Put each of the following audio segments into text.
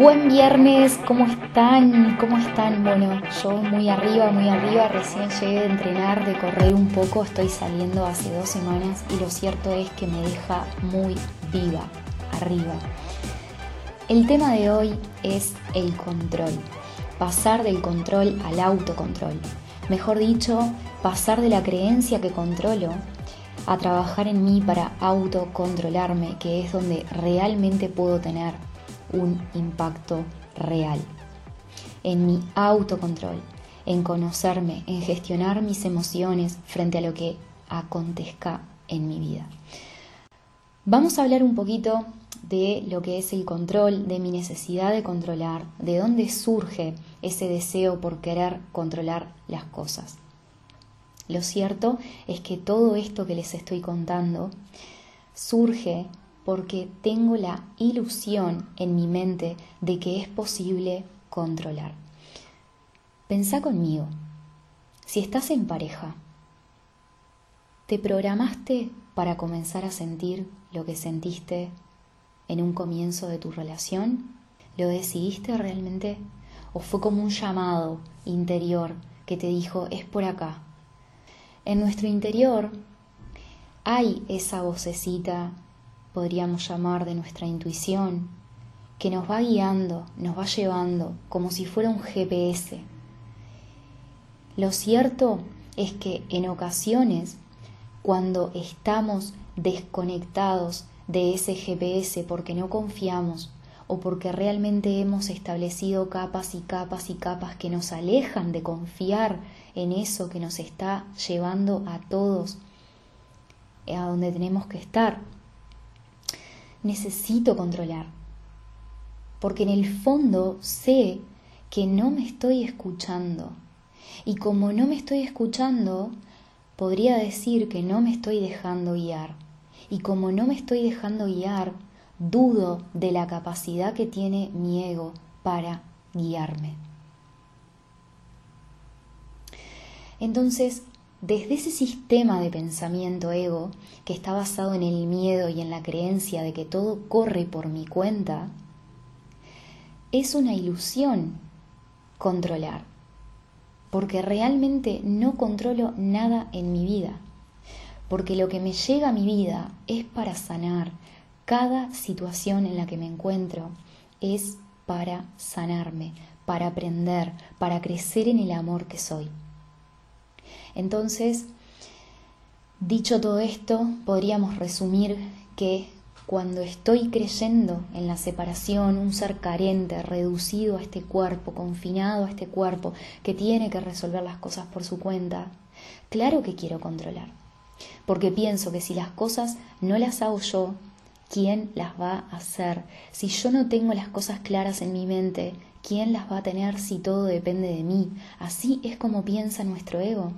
Buen viernes, ¿cómo están? ¿Cómo están? Bueno, yo muy arriba, muy arriba, recién llegué de entrenar, de correr un poco, estoy saliendo hace dos semanas y lo cierto es que me deja muy viva, arriba. El tema de hoy es el control, pasar del control al autocontrol. Mejor dicho, pasar de la creencia que controlo a trabajar en mí para autocontrolarme, que es donde realmente puedo tener un impacto real. En mi autocontrol, en conocerme, en gestionar mis emociones frente a lo que acontezca en mi vida. Vamos a hablar un poquito de lo que es el control, de mi necesidad de controlar, de dónde surge ese deseo por querer controlar las cosas. Lo cierto es que todo esto que les estoy contando surge porque tengo la ilusión en mi mente de que es posible controlar. Pensá conmigo, si estás en pareja, ¿te programaste para comenzar a sentir lo que sentiste en un comienzo de tu relación? ¿Lo decidiste realmente? ¿O fue como un llamado interior que te dijo, es por acá? En nuestro interior hay esa vocecita podríamos llamar de nuestra intuición, que nos va guiando, nos va llevando como si fuera un GPS. Lo cierto es que en ocasiones, cuando estamos desconectados de ese GPS porque no confiamos o porque realmente hemos establecido capas y capas y capas que nos alejan de confiar en eso que nos está llevando a todos a donde tenemos que estar necesito controlar. Porque en el fondo sé que no me estoy escuchando. Y como no me estoy escuchando, podría decir que no me estoy dejando guiar. Y como no me estoy dejando guiar, dudo de la capacidad que tiene mi ego para guiarme. Entonces, desde ese sistema de pensamiento ego, que está basado en el miedo y en la creencia de que todo corre por mi cuenta, es una ilusión controlar, porque realmente no controlo nada en mi vida, porque lo que me llega a mi vida es para sanar. Cada situación en la que me encuentro es para sanarme, para aprender, para crecer en el amor que soy. Entonces, dicho todo esto, podríamos resumir que cuando estoy creyendo en la separación, un ser carente, reducido a este cuerpo, confinado a este cuerpo, que tiene que resolver las cosas por su cuenta, claro que quiero controlar. Porque pienso que si las cosas no las hago yo, ¿quién las va a hacer? Si yo no tengo las cosas claras en mi mente, ¿quién las va a tener si todo depende de mí? Así es como piensa nuestro ego.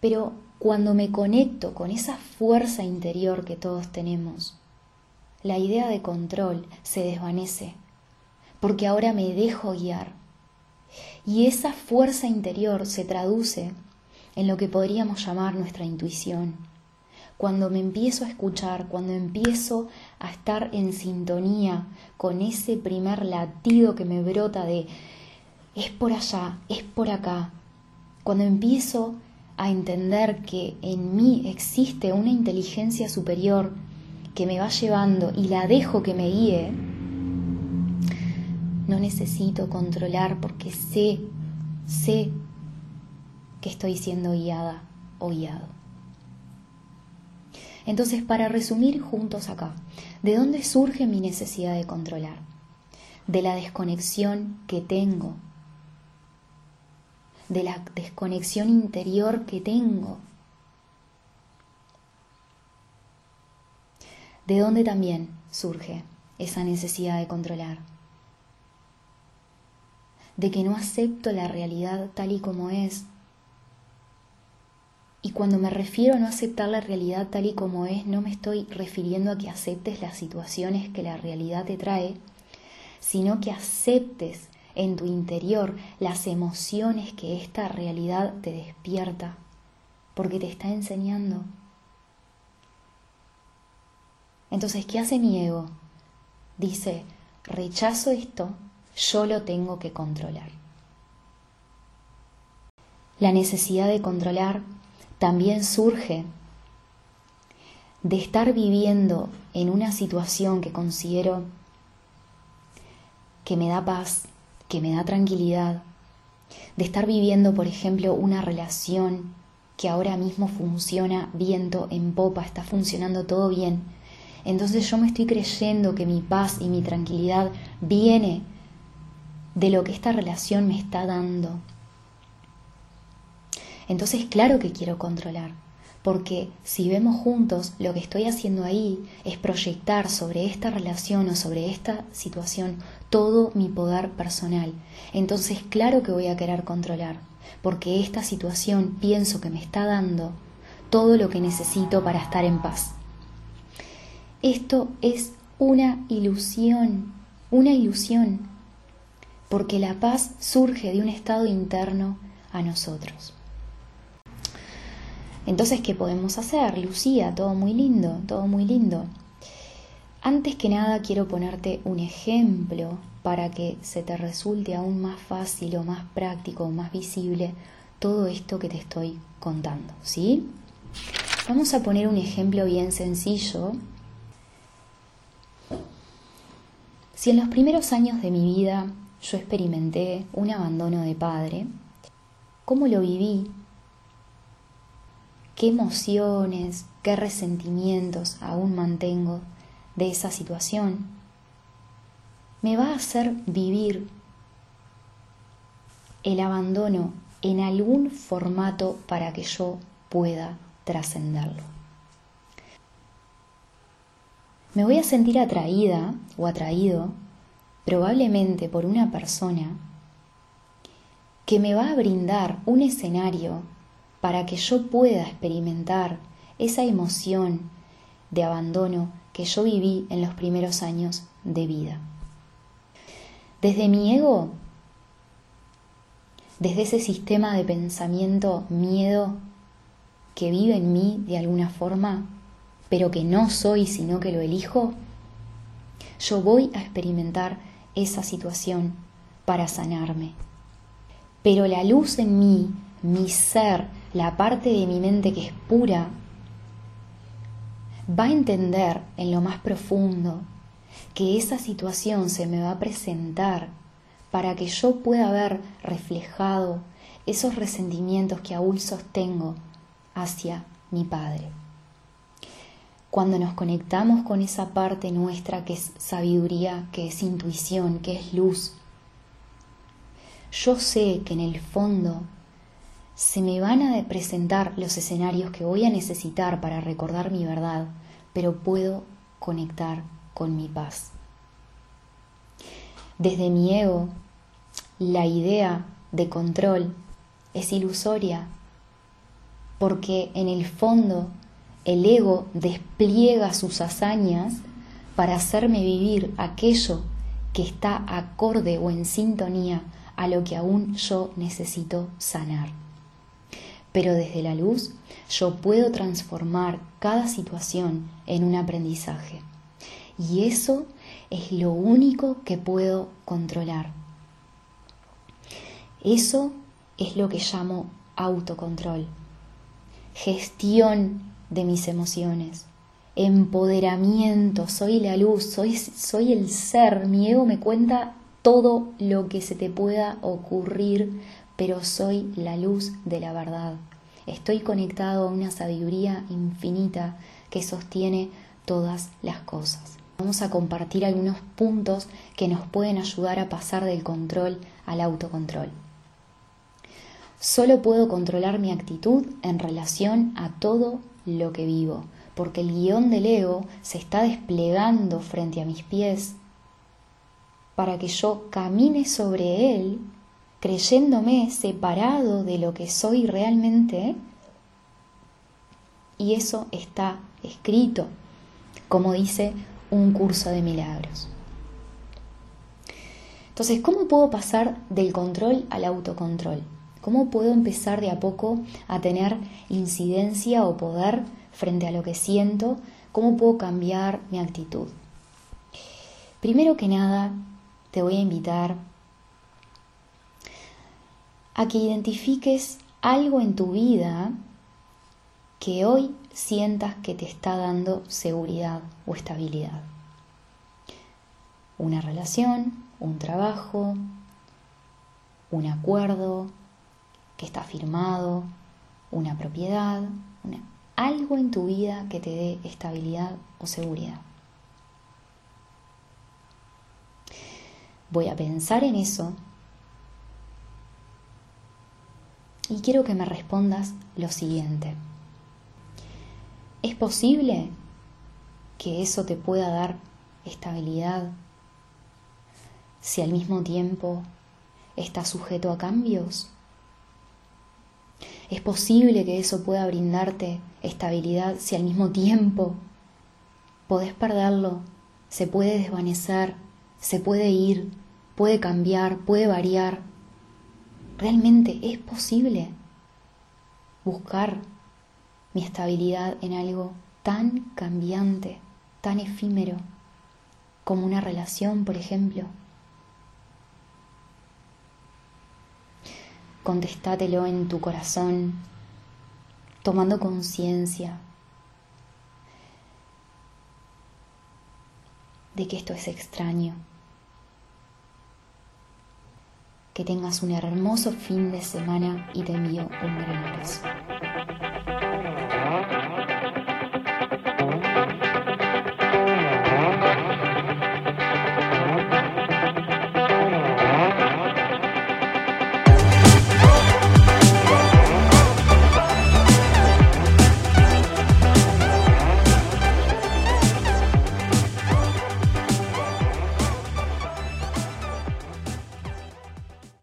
Pero cuando me conecto con esa fuerza interior que todos tenemos, la idea de control se desvanece, porque ahora me dejo guiar. Y esa fuerza interior se traduce en lo que podríamos llamar nuestra intuición. Cuando me empiezo a escuchar, cuando empiezo a estar en sintonía con ese primer latido que me brota de es por allá, es por acá, cuando empiezo a entender que en mí existe una inteligencia superior que me va llevando y la dejo que me guíe, no necesito controlar porque sé, sé que estoy siendo guiada o guiado. Entonces, para resumir juntos acá, ¿de dónde surge mi necesidad de controlar? De la desconexión que tengo de la desconexión interior que tengo. ¿De dónde también surge esa necesidad de controlar? De que no acepto la realidad tal y como es. Y cuando me refiero a no aceptar la realidad tal y como es, no me estoy refiriendo a que aceptes las situaciones que la realidad te trae, sino que aceptes en tu interior las emociones que esta realidad te despierta, porque te está enseñando. Entonces, ¿qué hace mi ego? Dice, rechazo esto, yo lo tengo que controlar. La necesidad de controlar también surge de estar viviendo en una situación que considero que me da paz, que me da tranquilidad, de estar viviendo, por ejemplo, una relación que ahora mismo funciona viento en popa, está funcionando todo bien. Entonces yo me estoy creyendo que mi paz y mi tranquilidad viene de lo que esta relación me está dando. Entonces claro que quiero controlar, porque si vemos juntos, lo que estoy haciendo ahí es proyectar sobre esta relación o sobre esta situación todo mi poder personal. Entonces, claro que voy a querer controlar, porque esta situación pienso que me está dando todo lo que necesito para estar en paz. Esto es una ilusión, una ilusión, porque la paz surge de un estado interno a nosotros. Entonces, ¿qué podemos hacer? Lucía, todo muy lindo, todo muy lindo. Antes que nada quiero ponerte un ejemplo para que se te resulte aún más fácil o más práctico o más visible todo esto que te estoy contando, ¿sí? Vamos a poner un ejemplo bien sencillo. Si en los primeros años de mi vida yo experimenté un abandono de padre, ¿cómo lo viví? ¿Qué emociones, qué resentimientos aún mantengo de esa situación? me va a hacer vivir el abandono en algún formato para que yo pueda trascenderlo. Me voy a sentir atraída o atraído probablemente por una persona que me va a brindar un escenario para que yo pueda experimentar esa emoción de abandono que yo viví en los primeros años de vida. Desde mi ego, desde ese sistema de pensamiento miedo que vive en mí de alguna forma, pero que no soy sino que lo elijo, yo voy a experimentar esa situación para sanarme. Pero la luz en mí, mi ser, la parte de mi mente que es pura, va a entender en lo más profundo que esa situación se me va a presentar para que yo pueda ver reflejado esos resentimientos que aún sostengo hacia mi Padre. Cuando nos conectamos con esa parte nuestra que es sabiduría, que es intuición, que es luz, yo sé que en el fondo se me van a presentar los escenarios que voy a necesitar para recordar mi verdad, pero puedo conectar con mi paz. Desde mi ego, la idea de control es ilusoria, porque en el fondo el ego despliega sus hazañas para hacerme vivir aquello que está acorde o en sintonía a lo que aún yo necesito sanar. Pero desde la luz yo puedo transformar cada situación en un aprendizaje. Y eso es lo único que puedo controlar. Eso es lo que llamo autocontrol, gestión de mis emociones, empoderamiento, soy la luz, soy, soy el ser, mi ego me cuenta todo lo que se te pueda ocurrir, pero soy la luz de la verdad. Estoy conectado a una sabiduría infinita que sostiene todas las cosas. Vamos a compartir algunos puntos que nos pueden ayudar a pasar del control al autocontrol. Solo puedo controlar mi actitud en relación a todo lo que vivo, porque el guion del ego se está desplegando frente a mis pies para que yo camine sobre él creyéndome separado de lo que soy realmente. Y eso está escrito, como dice un curso de milagros. Entonces, ¿cómo puedo pasar del control al autocontrol? ¿Cómo puedo empezar de a poco a tener incidencia o poder frente a lo que siento? ¿Cómo puedo cambiar mi actitud? Primero que nada, te voy a invitar a que identifiques algo en tu vida que hoy sientas que te está dando seguridad o estabilidad. Una relación, un trabajo, un acuerdo que está firmado, una propiedad, algo en tu vida que te dé estabilidad o seguridad. Voy a pensar en eso y quiero que me respondas lo siguiente. ¿Es posible que eso te pueda dar estabilidad si al mismo tiempo está sujeto a cambios? ¿Es posible que eso pueda brindarte estabilidad si al mismo tiempo podés perderlo, se puede desvanecer, se puede ir, puede cambiar, puede variar? ¿Realmente es posible buscar mi estabilidad en algo tan cambiante, tan efímero, como una relación, por ejemplo. Contestátelo en tu corazón, tomando conciencia de que esto es extraño. Que tengas un hermoso fin de semana y te envío un gran abrazo.